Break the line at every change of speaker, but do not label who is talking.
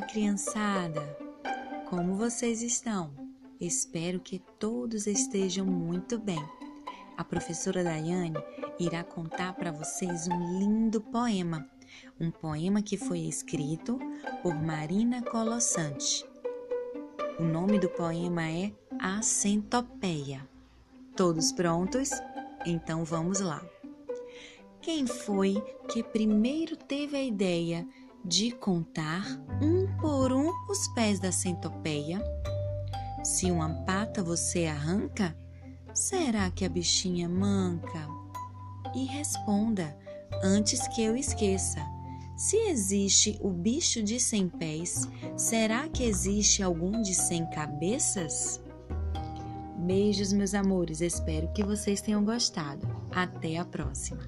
criançada! Como vocês estão? Espero que todos estejam muito bem. A professora Daiane irá contar para vocês um lindo poema, um poema que foi escrito por Marina Colossante. O nome do poema é A Centopeia. Todos prontos? Então vamos lá. Quem foi que primeiro teve a ideia de contar um por um os pés da centopeia? Se uma pata você arranca, será que a bichinha manca? E responda antes que eu esqueça. Se existe o bicho de cem pés, será que existe algum de cem cabeças? Beijos, meus amores. Espero que vocês tenham gostado. Até a próxima.